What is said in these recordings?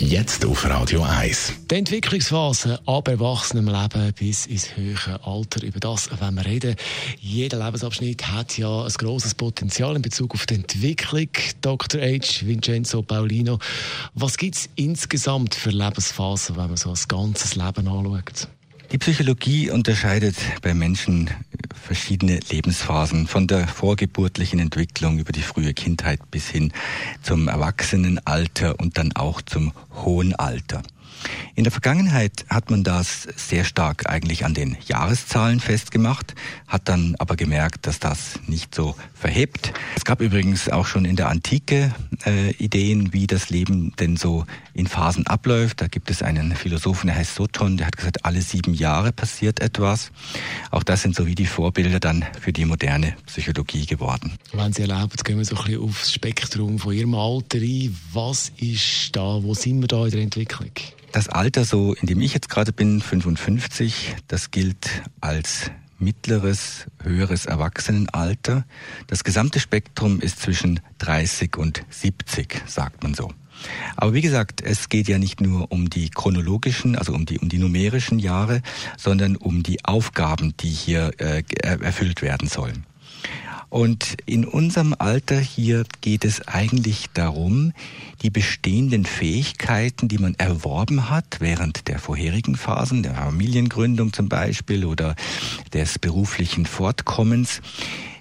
Jetzt auf Radio 1. Die Entwicklungsphase ab erwachsenem Leben bis ins höhere Alter. Über das wenn wir reden. Jeder Lebensabschnitt hat ja ein grosses Potenzial in Bezug auf die Entwicklung. Dr. H. Vincenzo Paulino, was gibt es insgesamt für Lebensphasen, wenn man so ein ganzes Leben anschaut? Die Psychologie unterscheidet bei Menschen verschiedene Lebensphasen, von der vorgeburtlichen Entwicklung über die frühe Kindheit bis hin zum Erwachsenenalter und dann auch zum hohen Alter. In der Vergangenheit hat man das sehr stark eigentlich an den Jahreszahlen festgemacht, hat dann aber gemerkt, dass das nicht so verhebt. Es gab übrigens auch schon in der Antike äh, Ideen, wie das Leben denn so in Phasen abläuft. Da gibt es einen Philosophen, der heißt Soton, der hat gesagt, alle sieben Jahre passiert etwas. Auch das sind so wie die Vorbilder dann für die moderne Psychologie geworden. Wenn Sie erlauben, gehen wir so ein bisschen aufs Spektrum von Ihrem Alter ein. Was ist da, wo sind wir da in der Entwicklung? Das Alter, so in dem ich jetzt gerade bin, 55, das gilt als mittleres, höheres Erwachsenenalter. Das gesamte Spektrum ist zwischen 30 und 70, sagt man so. Aber wie gesagt, es geht ja nicht nur um die chronologischen, also um die, um die numerischen Jahre, sondern um die Aufgaben, die hier äh, erfüllt werden sollen. Und in unserem Alter hier geht es eigentlich darum, die bestehenden Fähigkeiten, die man erworben hat während der vorherigen Phasen, der Familiengründung zum Beispiel oder des beruflichen Fortkommens,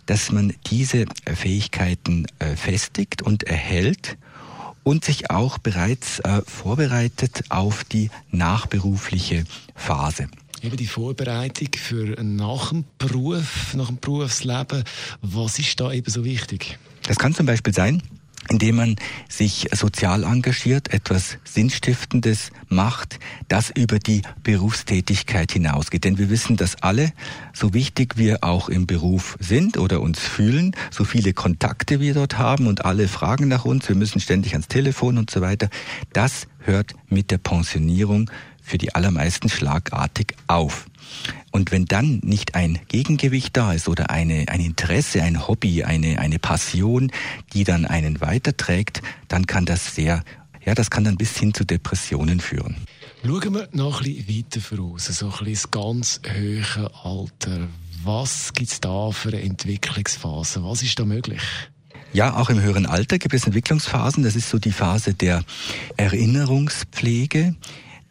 dass man diese Fähigkeiten äh, festigt und erhält und sich auch bereits äh, vorbereitet auf die nachberufliche Phase. Eben die Vorbereitung für nach dem Beruf, nach dem Berufsleben, was ist da eben so wichtig? Das kann zum Beispiel sein, indem man sich sozial engagiert, etwas Sinnstiftendes macht, das über die Berufstätigkeit hinausgeht. Denn wir wissen, dass alle, so wichtig wir auch im Beruf sind oder uns fühlen, so viele Kontakte wir dort haben und alle fragen nach uns, wir müssen ständig ans Telefon und so weiter, das hört mit der Pensionierung für die allermeisten schlagartig auf. Und wenn dann nicht ein Gegengewicht da ist oder eine, ein Interesse, ein Hobby, eine, eine Passion, die dann einen weiterträgt, dann kann das sehr, ja, das kann dann bis hin zu Depressionen führen. Schauen wir noch ein bisschen weiter voraus, so ein bisschen das ganz hohe Alter. Was gibt es da für eine Entwicklungsphase? Was ist da möglich? Ja, auch im höheren Alter gibt es Entwicklungsphasen. Das ist so die Phase der Erinnerungspflege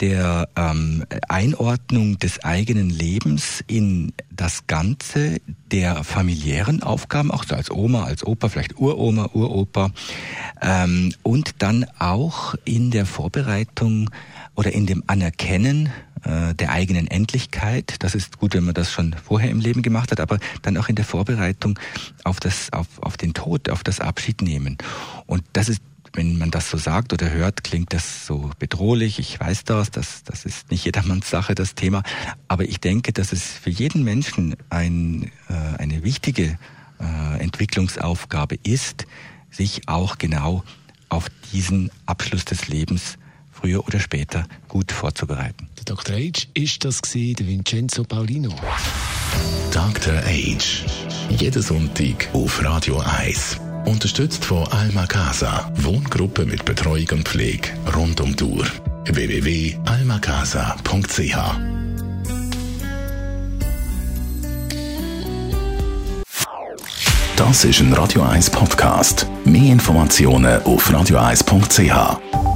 der ähm, Einordnung des eigenen Lebens in das Ganze der familiären Aufgaben, auch so als Oma, als Opa, vielleicht Uroma, Uropa, ähm, und dann auch in der Vorbereitung oder in dem Anerkennen äh, der eigenen Endlichkeit. Das ist gut, wenn man das schon vorher im Leben gemacht hat, aber dann auch in der Vorbereitung auf das, auf, auf den Tod, auf das Abschied nehmen. Und das ist wenn man das so sagt oder hört, klingt das so bedrohlich. Ich weiß das, das, das ist nicht jedermanns Sache, das Thema. Aber ich denke, dass es für jeden Menschen ein, äh, eine wichtige äh, Entwicklungsaufgabe ist, sich auch genau auf diesen Abschluss des Lebens früher oder später gut vorzubereiten. Der Dr. Age ist das gewesen, der Vincenzo Paulino. Dr. Age. Jeden Sonntag auf Radio 1. Unterstützt von Alma Casa, Wohngruppe mit Betreuung und Pflege rund um die Uhr. www.almacasa.ch Das ist ein Radio 1 Podcast. Mehr Informationen auf radio1.ch.